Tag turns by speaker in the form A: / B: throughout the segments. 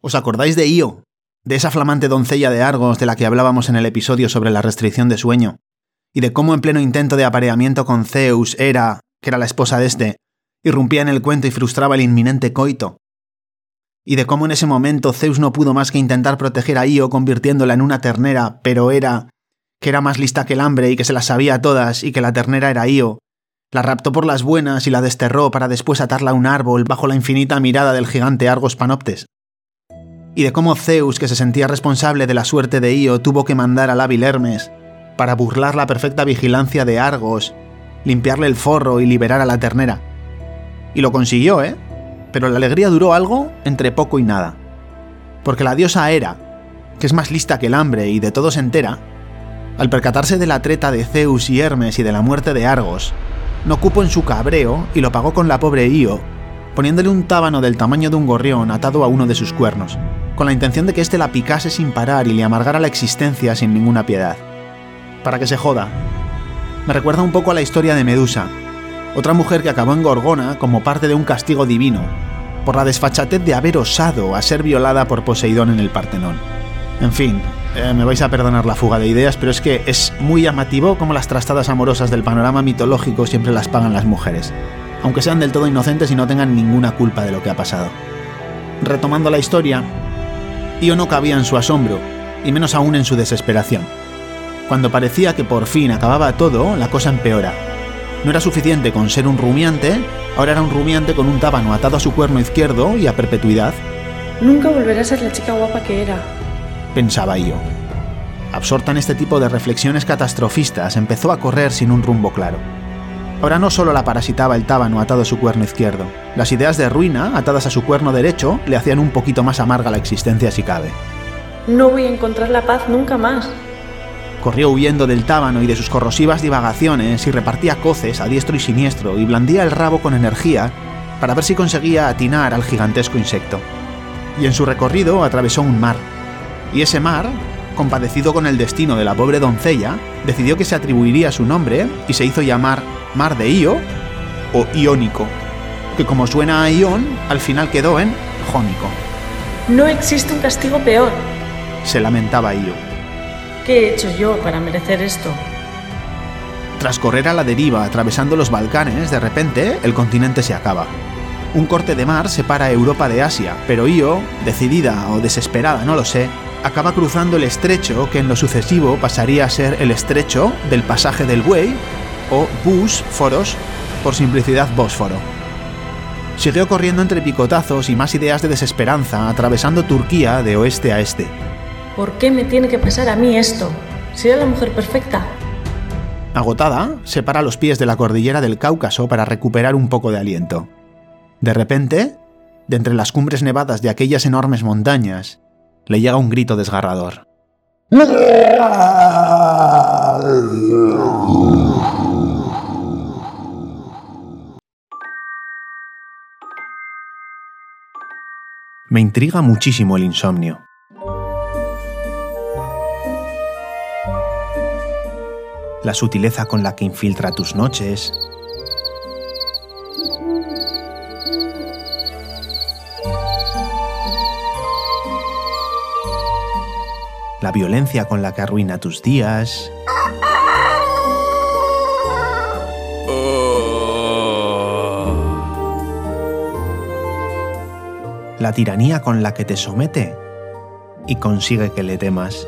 A: ¿Os acordáis de Io? De esa flamante doncella de Argos de la que hablábamos en el episodio sobre la restricción de sueño, y de cómo en pleno intento de apareamiento con Zeus, Hera, que era la esposa de este, irrumpía en el cuento y frustraba el inminente coito. Y de cómo en ese momento Zeus no pudo más que intentar proteger a Io convirtiéndola en una ternera, pero Hera, que era más lista que el hambre y que se las sabía todas y que la ternera era Io, la raptó por las buenas y la desterró para después atarla a un árbol bajo la infinita mirada del gigante Argos Panoptes. Y de cómo Zeus, que se sentía responsable de la suerte de Io, tuvo que mandar al hábil Hermes para burlar la perfecta vigilancia de Argos, limpiarle el forro y liberar a la ternera. Y lo consiguió, ¿eh? Pero la alegría duró algo entre poco y nada. Porque la diosa Hera, que es más lista que el hambre y de todo se entera, al percatarse de la treta de Zeus y Hermes y de la muerte de Argos, no cupo en su cabreo y lo pagó con la pobre Io, poniéndole un tábano del tamaño de un gorrión atado a uno de sus cuernos, con la intención de que éste la picase sin parar y le amargara la existencia sin ninguna piedad. Para que se joda. Me recuerda un poco a la historia de Medusa, otra mujer que acabó en Gorgona como parte de un castigo divino, por la desfachatez de haber osado a ser violada por Poseidón en el Partenón. En fin, eh, me vais a perdonar la fuga de ideas, pero es que es muy llamativo como las trastadas amorosas del panorama mitológico siempre las pagan las mujeres, aunque sean del todo inocentes y no tengan ninguna culpa de lo que ha pasado. Retomando la historia, Io no cabía en su asombro, y menos aún en su desesperación. Cuando parecía que por fin acababa todo, la cosa empeora. No era suficiente con ser un rumiante, ahora era un rumiante con un tábano atado a su cuerno izquierdo y a perpetuidad.
B: Nunca volverá a ser la chica guapa que era,
A: pensaba yo. Absorta en este tipo de reflexiones catastrofistas, empezó a correr sin un rumbo claro. Ahora no solo la parasitaba el tábano atado a su cuerno izquierdo, las ideas de ruina atadas a su cuerno derecho le hacían un poquito más amarga la existencia si cabe.
B: No voy a encontrar la paz nunca más.
A: Corrió huyendo del tábano y de sus corrosivas divagaciones y repartía coces a diestro y siniestro y blandía el rabo con energía para ver si conseguía atinar al gigantesco insecto. Y en su recorrido atravesó un mar. Y ese mar, compadecido con el destino de la pobre doncella, decidió que se atribuiría su nombre y se hizo llamar Mar de Io o Iónico, que como suena a Ión, al final quedó en Jónico.
B: No existe un castigo peor,
A: se lamentaba Io.
B: ¿Qué he hecho yo para merecer esto?
A: Tras correr a la deriva atravesando los Balcanes, de repente el continente se acaba. Un corte de mar separa Europa de Asia, pero Io, decidida o desesperada, no lo sé, acaba cruzando el estrecho que en lo sucesivo pasaría a ser el estrecho del pasaje del buey o bus foros, por simplicidad Bósforo. Siguió corriendo entre picotazos y más ideas de desesperanza, atravesando Turquía de oeste a este.
B: ¿Por qué me tiene que pasar a mí esto? ¿Soy la mujer perfecta?
A: Agotada, se para a los pies de la cordillera del Cáucaso para recuperar un poco de aliento. De repente, de entre las cumbres nevadas de aquellas enormes montañas, le llega un grito desgarrador. Me intriga muchísimo el insomnio. La sutileza con la que infiltra tus noches, la violencia con la que arruina tus días. La tiranía con la que te somete y consigue que le temas.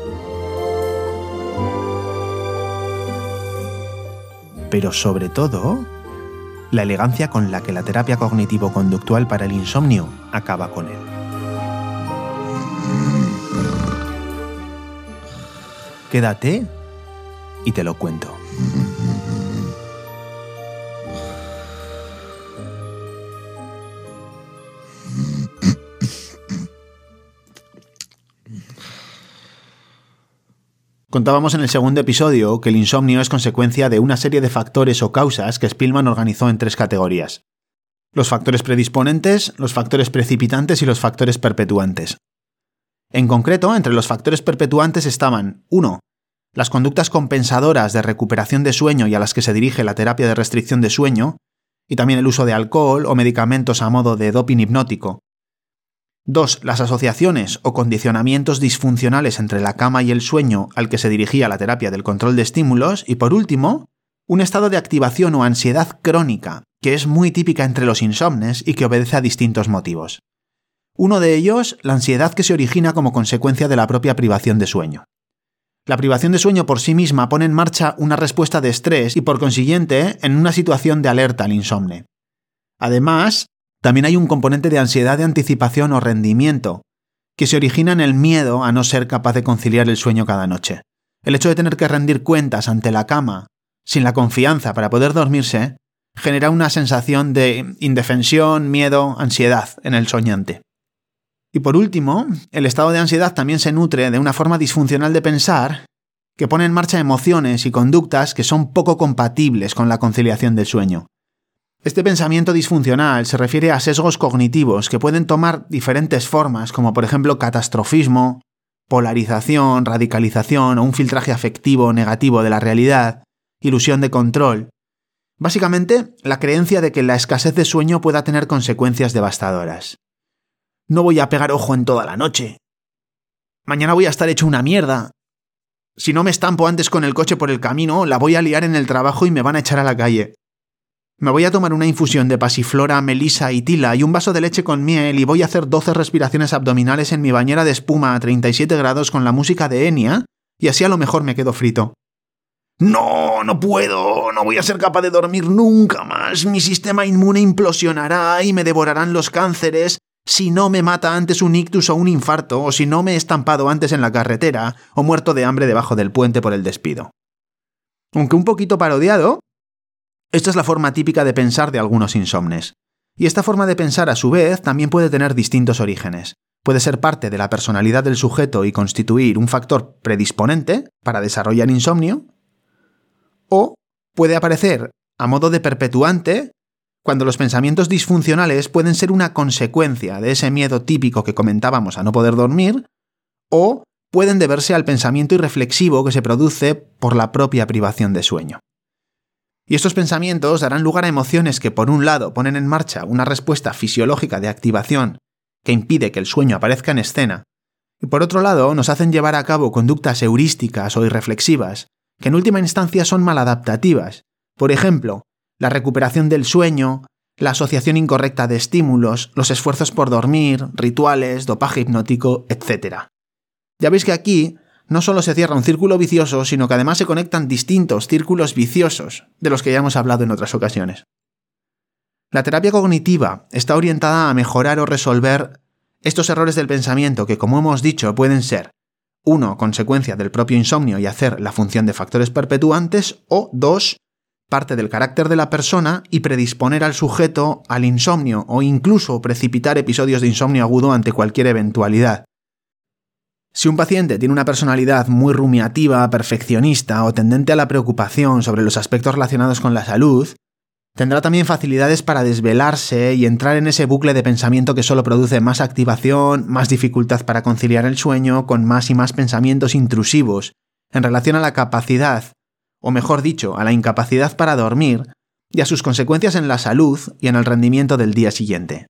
A: Pero sobre todo, la elegancia con la que la terapia cognitivo-conductual para el insomnio acaba con él. Quédate y te lo cuento. Contábamos en el segundo episodio que el insomnio es consecuencia de una serie de factores o causas que Spillman organizó en tres categorías. Los factores predisponentes, los factores precipitantes y los factores perpetuantes. En concreto, entre los factores perpetuantes estaban 1. Las conductas compensadoras de recuperación de sueño y a las que se dirige la terapia de restricción de sueño, y también el uso de alcohol o medicamentos a modo de doping hipnótico. 2. Las asociaciones o condicionamientos disfuncionales entre la cama y el sueño al que se dirigía la terapia del control de estímulos. Y por último, un estado de activación o ansiedad crónica, que es muy típica entre los insomnes y que obedece a distintos motivos. Uno de ellos, la ansiedad que se origina como consecuencia de la propia privación de sueño. La privación de sueño por sí misma pone en marcha una respuesta de estrés y por consiguiente en una situación de alerta al insomne. Además, también hay un componente de ansiedad de anticipación o rendimiento, que se origina en el miedo a no ser capaz de conciliar el sueño cada noche. El hecho de tener que rendir cuentas ante la cama, sin la confianza para poder dormirse, genera una sensación de indefensión, miedo, ansiedad en el soñante. Y por último, el estado de ansiedad también se nutre de una forma disfuncional de pensar que pone en marcha emociones y conductas que son poco compatibles con la conciliación del sueño. Este pensamiento disfuncional se refiere a sesgos cognitivos que pueden tomar diferentes formas, como por ejemplo catastrofismo, polarización, radicalización o un filtraje afectivo negativo de la realidad, ilusión de control. Básicamente, la creencia de que la escasez de sueño pueda tener consecuencias devastadoras. No voy a pegar ojo en toda la noche. Mañana voy a estar hecho una mierda. Si no me estampo antes con el coche por el camino, la voy a liar en el trabajo y me van a echar a la calle. Me voy a tomar una infusión de pasiflora, melisa y tila y un vaso de leche con miel y voy a hacer 12 respiraciones abdominales en mi bañera de espuma a 37 grados con la música de Enya y así a lo mejor me quedo frito. No, no puedo, no voy a ser capaz de dormir nunca más. Mi sistema inmune implosionará y me devorarán los cánceres si no me mata antes un ictus o un infarto, o si no me he estampado antes en la carretera, o muerto de hambre debajo del puente por el despido. Aunque un poquito parodiado, esta es la forma típica de pensar de algunos insomnes. Y esta forma de pensar, a su vez, también puede tener distintos orígenes. Puede ser parte de la personalidad del sujeto y constituir un factor predisponente para desarrollar insomnio, o puede aparecer a modo de perpetuante cuando los pensamientos disfuncionales pueden ser una consecuencia de ese miedo típico que comentábamos a no poder dormir, o pueden deberse al pensamiento irreflexivo que se produce por la propia privación de sueño. Y estos pensamientos darán lugar a emociones que por un lado ponen en marcha una respuesta fisiológica de activación que impide que el sueño aparezca en escena, y por otro lado nos hacen llevar a cabo conductas heurísticas o irreflexivas, que en última instancia son maladaptativas. Por ejemplo, la recuperación del sueño, la asociación incorrecta de estímulos, los esfuerzos por dormir, rituales, dopaje hipnótico, etc. Ya veis que aquí no solo se cierra un círculo vicioso, sino que además se conectan distintos círculos viciosos, de los que ya hemos hablado en otras ocasiones. La terapia cognitiva está orientada a mejorar o resolver estos errores del pensamiento que, como hemos dicho, pueden ser 1. consecuencia del propio insomnio y hacer la función de factores perpetuantes, o 2. parte del carácter de la persona y predisponer al sujeto al insomnio o incluso precipitar episodios de insomnio agudo ante cualquier eventualidad. Si un paciente tiene una personalidad muy rumiativa, perfeccionista o tendente a la preocupación sobre los aspectos relacionados con la salud, tendrá también facilidades para desvelarse y entrar en ese bucle de pensamiento que solo produce más activación, más dificultad para conciliar el sueño, con más y más pensamientos intrusivos en relación a la capacidad, o mejor dicho, a la incapacidad para dormir, y a sus consecuencias en la salud y en el rendimiento del día siguiente.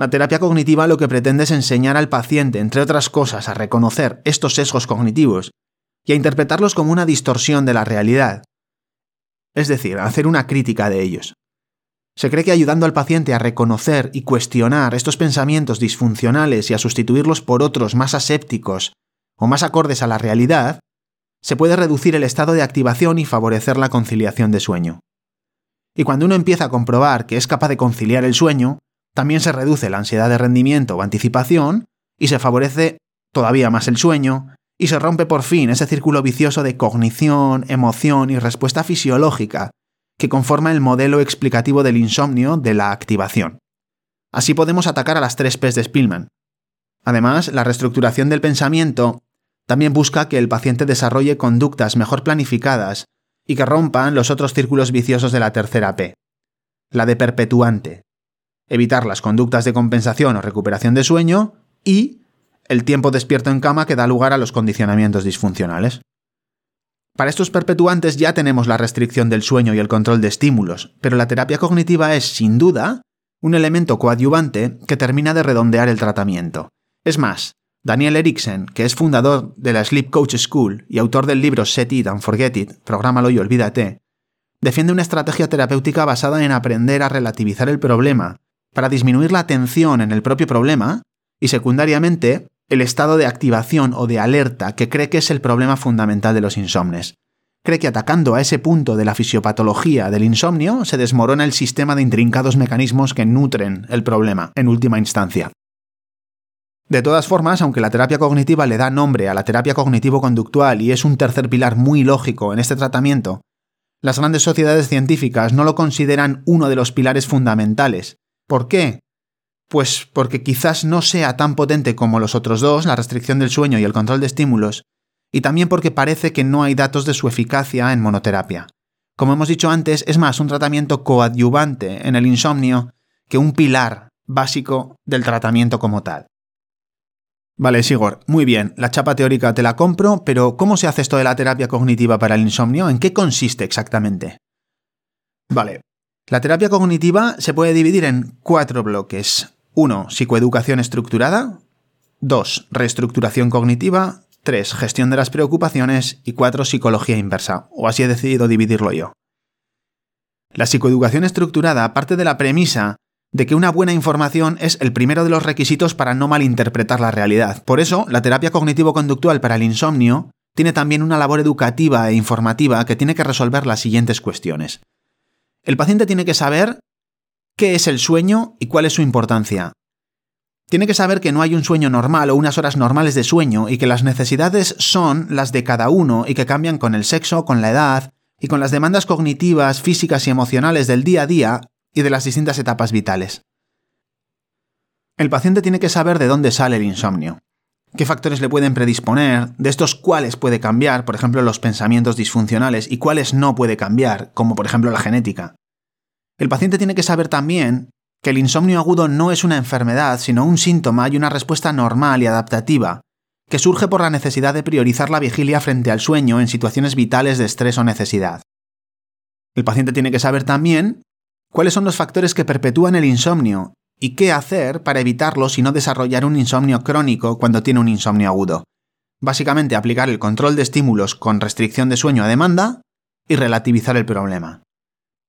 A: La terapia cognitiva lo que pretende es enseñar al paciente, entre otras cosas, a reconocer estos sesgos cognitivos y a interpretarlos como una distorsión de la realidad, es decir, hacer una crítica de ellos. Se cree que ayudando al paciente a reconocer y cuestionar estos pensamientos disfuncionales y a sustituirlos por otros más asépticos o más acordes a la realidad, se puede reducir el estado de activación y favorecer la conciliación de sueño. Y cuando uno empieza a comprobar que es capaz de conciliar el sueño, también se reduce la ansiedad de rendimiento o anticipación y se favorece todavía más el sueño y se rompe por fin ese círculo vicioso de cognición, emoción y respuesta fisiológica que conforma el modelo explicativo del insomnio de la activación. Así podemos atacar a las tres P's de Spillman. Además, la reestructuración del pensamiento también busca que el paciente desarrolle conductas mejor planificadas y que rompan los otros círculos viciosos de la tercera P, la de perpetuante, evitar las conductas de compensación o recuperación de sueño y el tiempo despierto en cama que da lugar a los condicionamientos disfuncionales. Para estos perpetuantes ya tenemos la restricción del sueño y el control de estímulos, pero la terapia cognitiva es, sin duda, un elemento coadyuvante que termina de redondear el tratamiento. Es más, Daniel Eriksen, que es fundador de la Sleep Coach School y autor del libro Set It and Forget It, Prográmalo y olvídate, defiende una estrategia terapéutica basada en aprender a relativizar el problema, para disminuir la atención en el propio problema y secundariamente el estado de activación o de alerta que cree que es el problema fundamental de los insomnes. Cree que atacando a ese punto de la fisiopatología del insomnio se desmorona el sistema de intrincados mecanismos que nutren el problema en última instancia. De todas formas, aunque la terapia cognitiva le da nombre a la terapia cognitivo-conductual y es un tercer pilar muy lógico en este tratamiento, las grandes sociedades científicas no lo consideran uno de los pilares fundamentales. ¿Por qué? Pues porque quizás no sea tan potente como los otros dos, la restricción del sueño y el control de estímulos, y también porque parece que no hay datos de su eficacia en monoterapia. Como hemos dicho antes, es más un tratamiento coadyuvante en el insomnio que un pilar básico del tratamiento como tal. Vale, Sigor, muy bien, la chapa teórica te la compro, pero ¿cómo se hace esto de la terapia cognitiva para el insomnio? ¿En qué consiste exactamente? Vale, la terapia cognitiva se puede dividir en cuatro bloques. 1. Psicoeducación estructurada. 2. Reestructuración cognitiva. 3. Gestión de las preocupaciones. Y 4. Psicología inversa. O así he decidido dividirlo yo. La psicoeducación estructurada parte de la premisa de que una buena información es el primero de los requisitos para no malinterpretar la realidad. Por eso, la terapia cognitivo-conductual para el insomnio tiene también una labor educativa e informativa que tiene que resolver las siguientes cuestiones. El paciente tiene que saber qué es el sueño y cuál es su importancia. Tiene que saber que no hay un sueño normal o unas horas normales de sueño y que las necesidades son las de cada uno y que cambian con el sexo, con la edad y con las demandas cognitivas, físicas y emocionales del día a día y de las distintas etapas vitales. El paciente tiene que saber de dónde sale el insomnio, qué factores le pueden predisponer, de estos cuáles puede cambiar, por ejemplo los pensamientos disfuncionales, y cuáles no puede cambiar, como por ejemplo la genética. El paciente tiene que saber también que el insomnio agudo no es una enfermedad, sino un síntoma y una respuesta normal y adaptativa, que surge por la necesidad de priorizar la vigilia frente al sueño en situaciones vitales de estrés o necesidad. El paciente tiene que saber también cuáles son los factores que perpetúan el insomnio y qué hacer para evitarlos y no desarrollar un insomnio crónico cuando tiene un insomnio agudo. Básicamente aplicar el control de estímulos con restricción de sueño a demanda y relativizar el problema.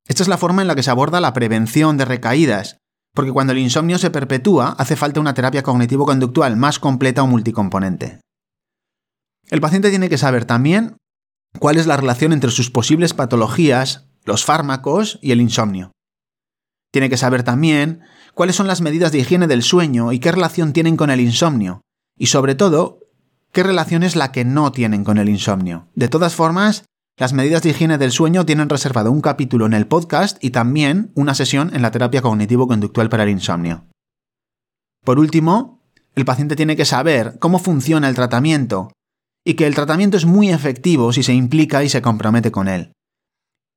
A: Esta es la forma en la que se aborda la prevención de recaídas, porque cuando el insomnio se perpetúa hace falta una terapia cognitivo-conductual más completa o multicomponente. El paciente tiene que saber también cuál es la relación entre sus posibles patologías, los fármacos y el insomnio. Tiene que saber también cuáles son las medidas de higiene del sueño y qué relación tienen con el insomnio. Y sobre todo, qué relación es la que no tienen con el insomnio. De todas formas, las medidas de higiene del sueño tienen reservado un capítulo en el podcast y también una sesión en la terapia cognitivo-conductual para el insomnio. Por último, el paciente tiene que saber cómo funciona el tratamiento y que el tratamiento es muy efectivo si se implica y se compromete con él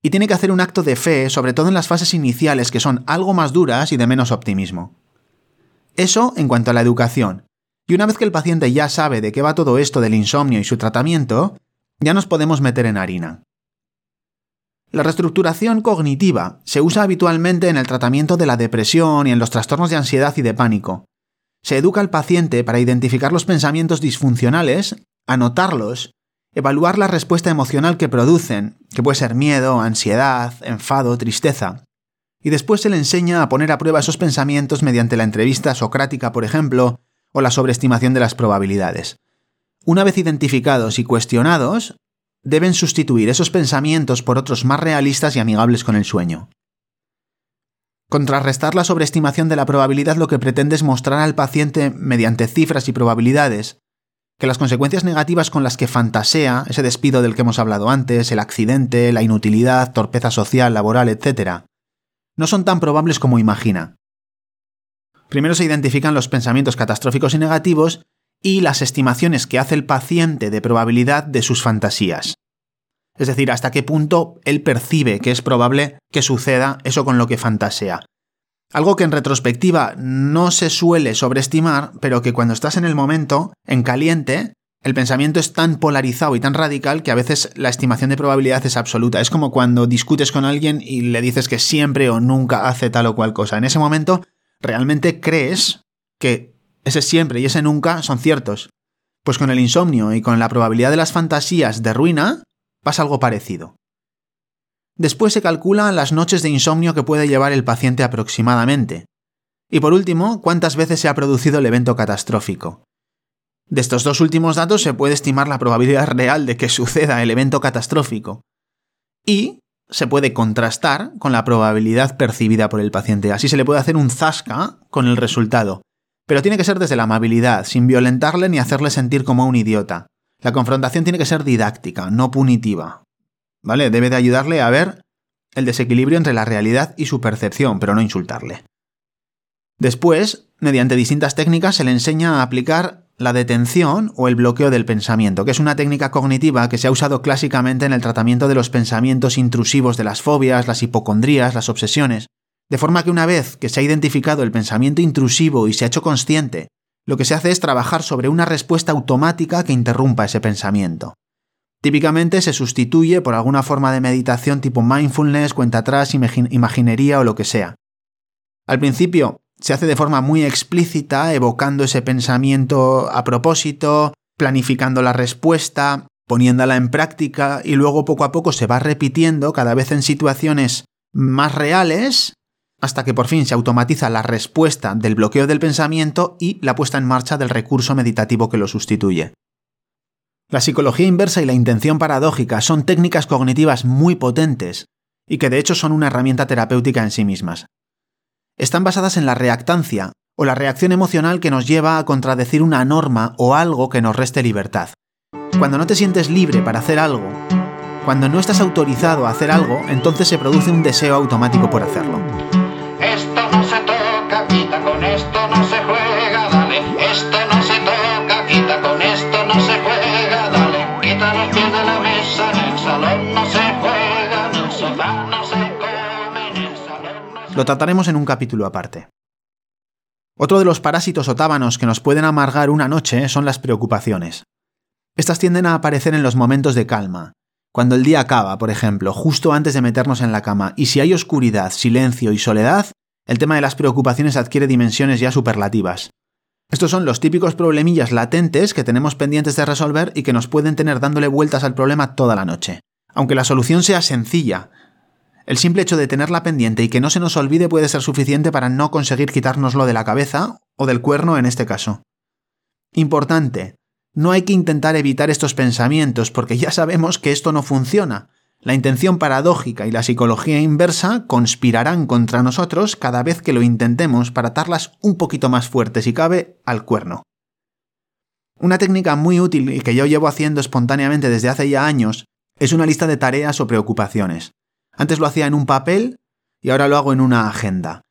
A: y tiene que hacer un acto de fe, sobre todo en las fases iniciales que son algo más duras y de menos optimismo. Eso en cuanto a la educación. Y una vez que el paciente ya sabe de qué va todo esto del insomnio y su tratamiento, ya nos podemos meter en harina. La reestructuración cognitiva se usa habitualmente en el tratamiento de la depresión y en los trastornos de ansiedad y de pánico. Se educa al paciente para identificar los pensamientos disfuncionales, anotarlos evaluar la respuesta emocional que producen, que puede ser miedo, ansiedad, enfado, tristeza. Y después se le enseña a poner a prueba esos pensamientos mediante la entrevista socrática, por ejemplo, o la sobreestimación de las probabilidades. Una vez identificados y cuestionados, deben sustituir esos pensamientos por otros más realistas y amigables con el sueño. Contrarrestar la sobreestimación de la probabilidad lo que pretende es mostrar al paciente, mediante cifras y probabilidades, que las consecuencias negativas con las que fantasea, ese despido del que hemos hablado antes, el accidente, la inutilidad, torpeza social, laboral, etc., no son tan probables como imagina. Primero se identifican los pensamientos catastróficos y negativos y las estimaciones que hace el paciente de probabilidad de sus fantasías. Es decir, hasta qué punto él percibe que es probable que suceda eso con lo que fantasea. Algo que en retrospectiva no se suele sobreestimar, pero que cuando estás en el momento, en caliente, el pensamiento es tan polarizado y tan radical que a veces la estimación de probabilidad es absoluta. Es como cuando discutes con alguien y le dices que siempre o nunca hace tal o cual cosa. En ese momento, realmente crees que ese siempre y ese nunca son ciertos. Pues con el insomnio y con la probabilidad de las fantasías de ruina pasa algo parecido. Después se calculan las noches de insomnio que puede llevar el paciente aproximadamente. Y por último, cuántas veces se ha producido el evento catastrófico. De estos dos últimos datos se puede estimar la probabilidad real de que suceda el evento catastrófico. Y se puede contrastar con la probabilidad percibida por el paciente. Así se le puede hacer un zasca con el resultado. Pero tiene que ser desde la amabilidad, sin violentarle ni hacerle sentir como un idiota. La confrontación tiene que ser didáctica, no punitiva. ¿Vale? Debe de ayudarle a ver el desequilibrio entre la realidad y su percepción, pero no insultarle. Después, mediante distintas técnicas, se le enseña a aplicar la detención o el bloqueo del pensamiento, que es una técnica cognitiva que se ha usado clásicamente en el tratamiento de los pensamientos intrusivos de las fobias, las hipocondrías, las obsesiones. De forma que una vez que se ha identificado el pensamiento intrusivo y se ha hecho consciente, lo que se hace es trabajar sobre una respuesta automática que interrumpa ese pensamiento. Típicamente se sustituye por alguna forma de meditación tipo mindfulness, cuenta atrás, imaginería o lo que sea. Al principio se hace de forma muy explícita, evocando ese pensamiento a propósito, planificando la respuesta, poniéndola en práctica y luego poco a poco se va repitiendo cada vez en situaciones más reales hasta que por fin se automatiza la respuesta del bloqueo del pensamiento y la puesta en marcha del recurso meditativo que lo sustituye. La psicología inversa y la intención paradójica son técnicas cognitivas muy potentes y que de hecho son una herramienta terapéutica en sí mismas están basadas en la reactancia o la reacción emocional que nos lleva a contradecir una norma o algo que nos reste libertad. Cuando no te sientes libre para hacer algo, cuando no estás autorizado a hacer algo, entonces se produce un deseo automático por hacerlo. Lo trataremos en un capítulo aparte. Otro de los parásitos o tábanos que nos pueden amargar una noche son las preocupaciones. Estas tienden a aparecer en los momentos de calma, cuando el día acaba, por ejemplo, justo antes de meternos en la cama, y si hay oscuridad, silencio y soledad, el tema de las preocupaciones adquiere dimensiones ya superlativas. Estos son los típicos problemillas latentes que tenemos pendientes de resolver y que nos pueden tener dándole vueltas al problema toda la noche. Aunque la solución sea sencilla, el simple hecho de tenerla pendiente y que no se nos olvide puede ser suficiente para no conseguir quitárnoslo de la cabeza o del cuerno en este caso. Importante, no hay que intentar evitar estos pensamientos porque ya sabemos que esto no funciona. La intención paradójica y la psicología inversa conspirarán contra nosotros cada vez que lo intentemos para atarlas un poquito más fuertes si cabe al cuerno. Una técnica muy útil y que yo llevo haciendo espontáneamente desde hace ya años es una lista de tareas o preocupaciones. Antes lo hacía en un papel y ahora lo hago en una agenda.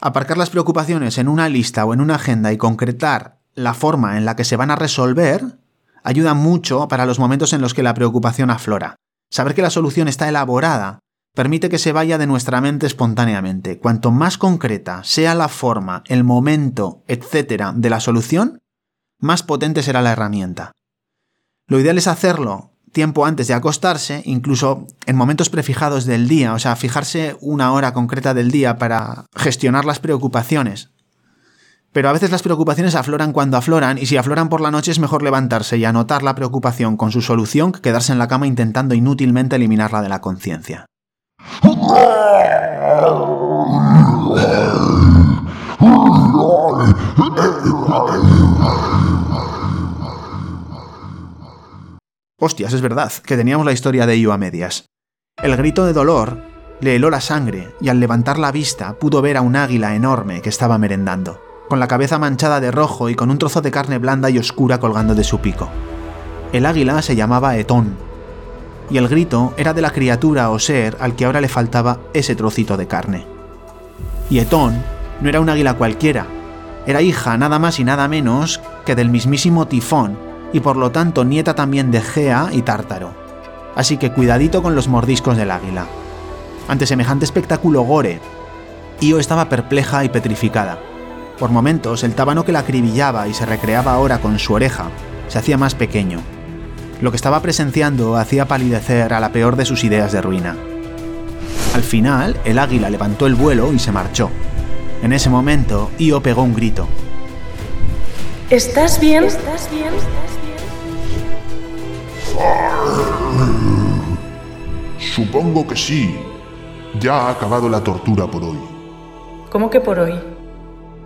A: Aparcar las preocupaciones en una lista o en una agenda y concretar la forma en la que se van a resolver ayuda mucho para los momentos en los que la preocupación aflora. Saber que la solución está elaborada permite que se vaya de nuestra mente espontáneamente. Cuanto más concreta sea la forma, el momento, etc. de la solución, más potente será la herramienta. Lo ideal es hacerlo tiempo antes de acostarse, incluso en momentos prefijados del día, o sea, fijarse una hora concreta del día para gestionar las preocupaciones. Pero a veces las preocupaciones afloran cuando afloran y si afloran por la noche es mejor levantarse y anotar la preocupación con su solución que quedarse en la cama intentando inútilmente eliminarla de la conciencia. Hostias, es verdad, que teníamos la historia de ello a medias. El grito de dolor le heló la sangre y al levantar la vista pudo ver a un águila enorme que estaba merendando, con la cabeza manchada de rojo y con un trozo de carne blanda y oscura colgando de su pico. El águila se llamaba Etón, y el grito era de la criatura o ser al que ahora le faltaba ese trocito de carne. Y Etón no era un águila cualquiera, era hija nada más y nada menos que del mismísimo Tifón, y por lo tanto nieta también de Gea y Tártaro. Así que cuidadito con los mordiscos del águila. Ante semejante espectáculo gore, Io estaba perpleja y petrificada. Por momentos, el tábano que la acribillaba y se recreaba ahora con su oreja se hacía más pequeño. Lo que estaba presenciando hacía palidecer a la peor de sus ideas de ruina. Al final, el águila levantó el vuelo y se marchó. En ese momento, Io pegó un grito.
B: ¿Estás bien? ¿Estás bien?
C: Supongo que sí. Ya ha acabado la tortura por hoy.
B: ¿Cómo que por hoy?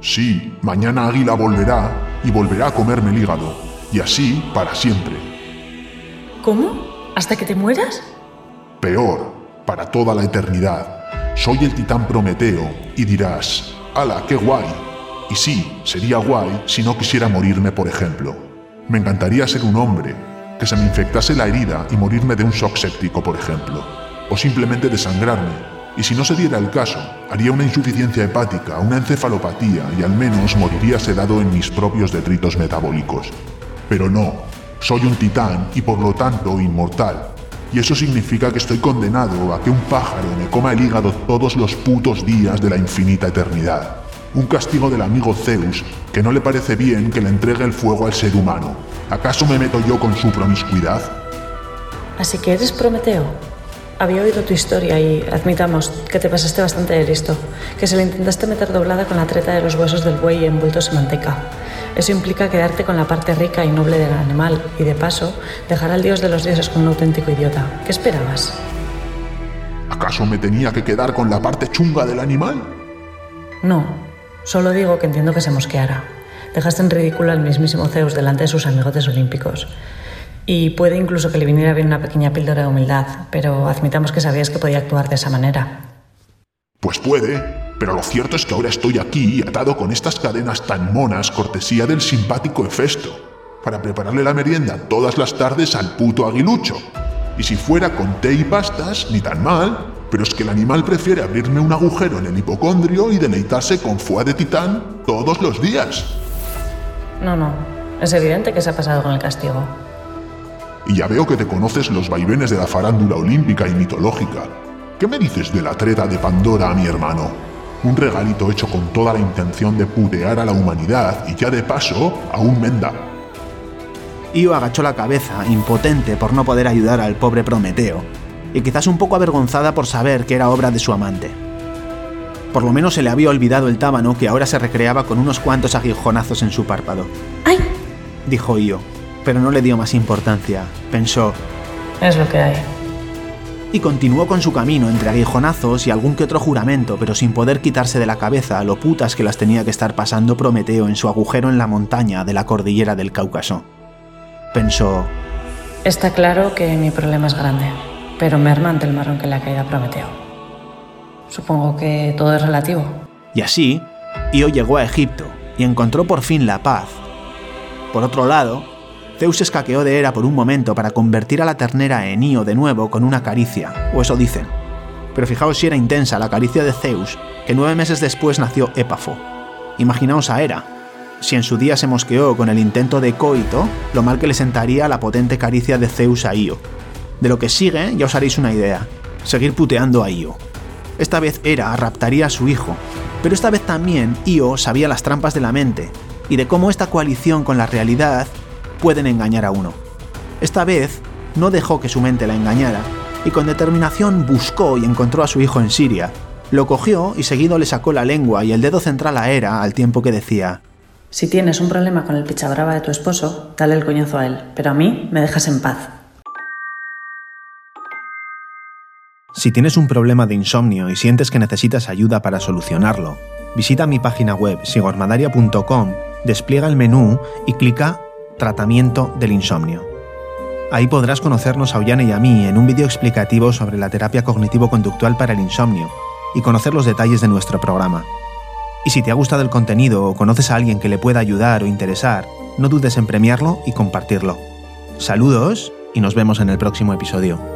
C: Sí, mañana Águila volverá y volverá a comerme el hígado. Y así para siempre.
B: ¿Cómo? ¿Hasta que te mueras?
C: Peor, para toda la eternidad. Soy el titán Prometeo y dirás, ¡Hala, qué guay! Y sí, sería guay si no quisiera morirme, por ejemplo. Me encantaría ser un hombre, que se me infectase la herida y morirme de un shock séptico, por ejemplo. O simplemente desangrarme. Y si no se diera el caso, haría una insuficiencia hepática, una encefalopatía y al menos moriría sedado en mis propios detritos metabólicos. Pero no, soy un titán y por lo tanto inmortal. Y eso significa que estoy condenado a que un pájaro me coma el hígado todos los putos días de la infinita eternidad. Un castigo del amigo Zeus, que no le parece bien que le entregue el fuego al ser humano. ¿Acaso me meto yo con su promiscuidad?
B: Así que eres Prometeo. Había oído tu historia y admitamos que te pasaste bastante de listo, que se le intentaste meter doblada con la treta de los huesos del buey envueltos en manteca. Eso implica quedarte con la parte rica y noble del animal y de paso dejar al dios de los dioses con un auténtico idiota. ¿Qué esperabas?
C: ¿Acaso me tenía que quedar con la parte chunga del animal?
B: No, solo digo que entiendo que se mosqueara. Dejaste en ridículo al mismísimo Zeus delante de sus amigotes olímpicos. Y puede incluso que le viniera bien una pequeña píldora de humildad, pero admitamos que sabías que podía actuar de esa manera.
C: Pues puede, pero lo cierto es que ahora estoy aquí atado con estas cadenas tan monas cortesía del simpático Hefesto, para prepararle la merienda todas las tardes al puto aguilucho. Y si fuera con té y pastas, ni tan mal, pero es que el animal prefiere abrirme un agujero en el hipocondrio y deleitarse con foie de titán todos los días.
B: No, no, es evidente que se ha pasado con el castigo.
C: Y ya veo que te conoces los vaivenes de la farándula olímpica y mitológica. ¿Qué me dices de la treta de Pandora a mi hermano? Un regalito hecho con toda la intención de putear a la humanidad y ya de paso a un menda.
A: Io agachó la cabeza, impotente por no poder ayudar al pobre Prometeo, y quizás un poco avergonzada por saber que era obra de su amante. Por lo menos se le había olvidado el tábano que ahora se recreaba con unos cuantos aguijonazos en su párpado.
B: ¡Ay!
A: Dijo Io, pero no le dio más importancia. Pensó,
B: Es lo que hay.
A: y continuó con su camino entre aguijonazos y algún que otro juramento, pero sin poder quitarse de la cabeza lo putas que las tenía que estar pasando Prometeo en su agujero en la montaña de la cordillera del Cáucaso. Pensó,
B: Está claro que mi problema es grande, pero merma ante el marrón que le ha caído a Prometeo. Supongo que todo es relativo.
A: y así, Io llegó a Egipto y encontró por fin la paz. Por otro lado, Zeus escaqueó de Hera por un momento para convertir a la ternera en Io de nuevo con una caricia, o eso dicen. Pero fijaos si era intensa la caricia de Zeus, que nueve meses después nació Épafo. Imaginaos a Hera. Si en su día se mosqueó con el intento de coito, lo mal que le sentaría la potente caricia de Zeus a Io. De lo que sigue, ya os haréis una idea. Seguir puteando a Io. Esta vez Hera raptaría a su hijo, pero esta vez también Io sabía las trampas de la mente y de cómo esta coalición con la realidad pueden engañar a uno. Esta vez no dejó que su mente la engañara y con determinación buscó y encontró a su hijo en Siria. Lo cogió y seguido le sacó la lengua y el dedo central a Hera al tiempo que decía,
B: Si tienes un problema con el pichabrava de tu esposo, dale el coñazo a él, pero a mí me dejas en paz.
A: Si tienes un problema de insomnio y sientes que necesitas ayuda para solucionarlo, visita mi página web sigormadaria.com, despliega el menú y clica Tratamiento del insomnio. Ahí podrás conocernos a Ollane y a mí en un vídeo explicativo sobre la terapia cognitivo-conductual para el insomnio y conocer los detalles de nuestro programa. Y si te ha gustado el contenido o conoces a alguien que le pueda ayudar o interesar, no dudes en premiarlo y compartirlo. Saludos y nos vemos en el próximo episodio.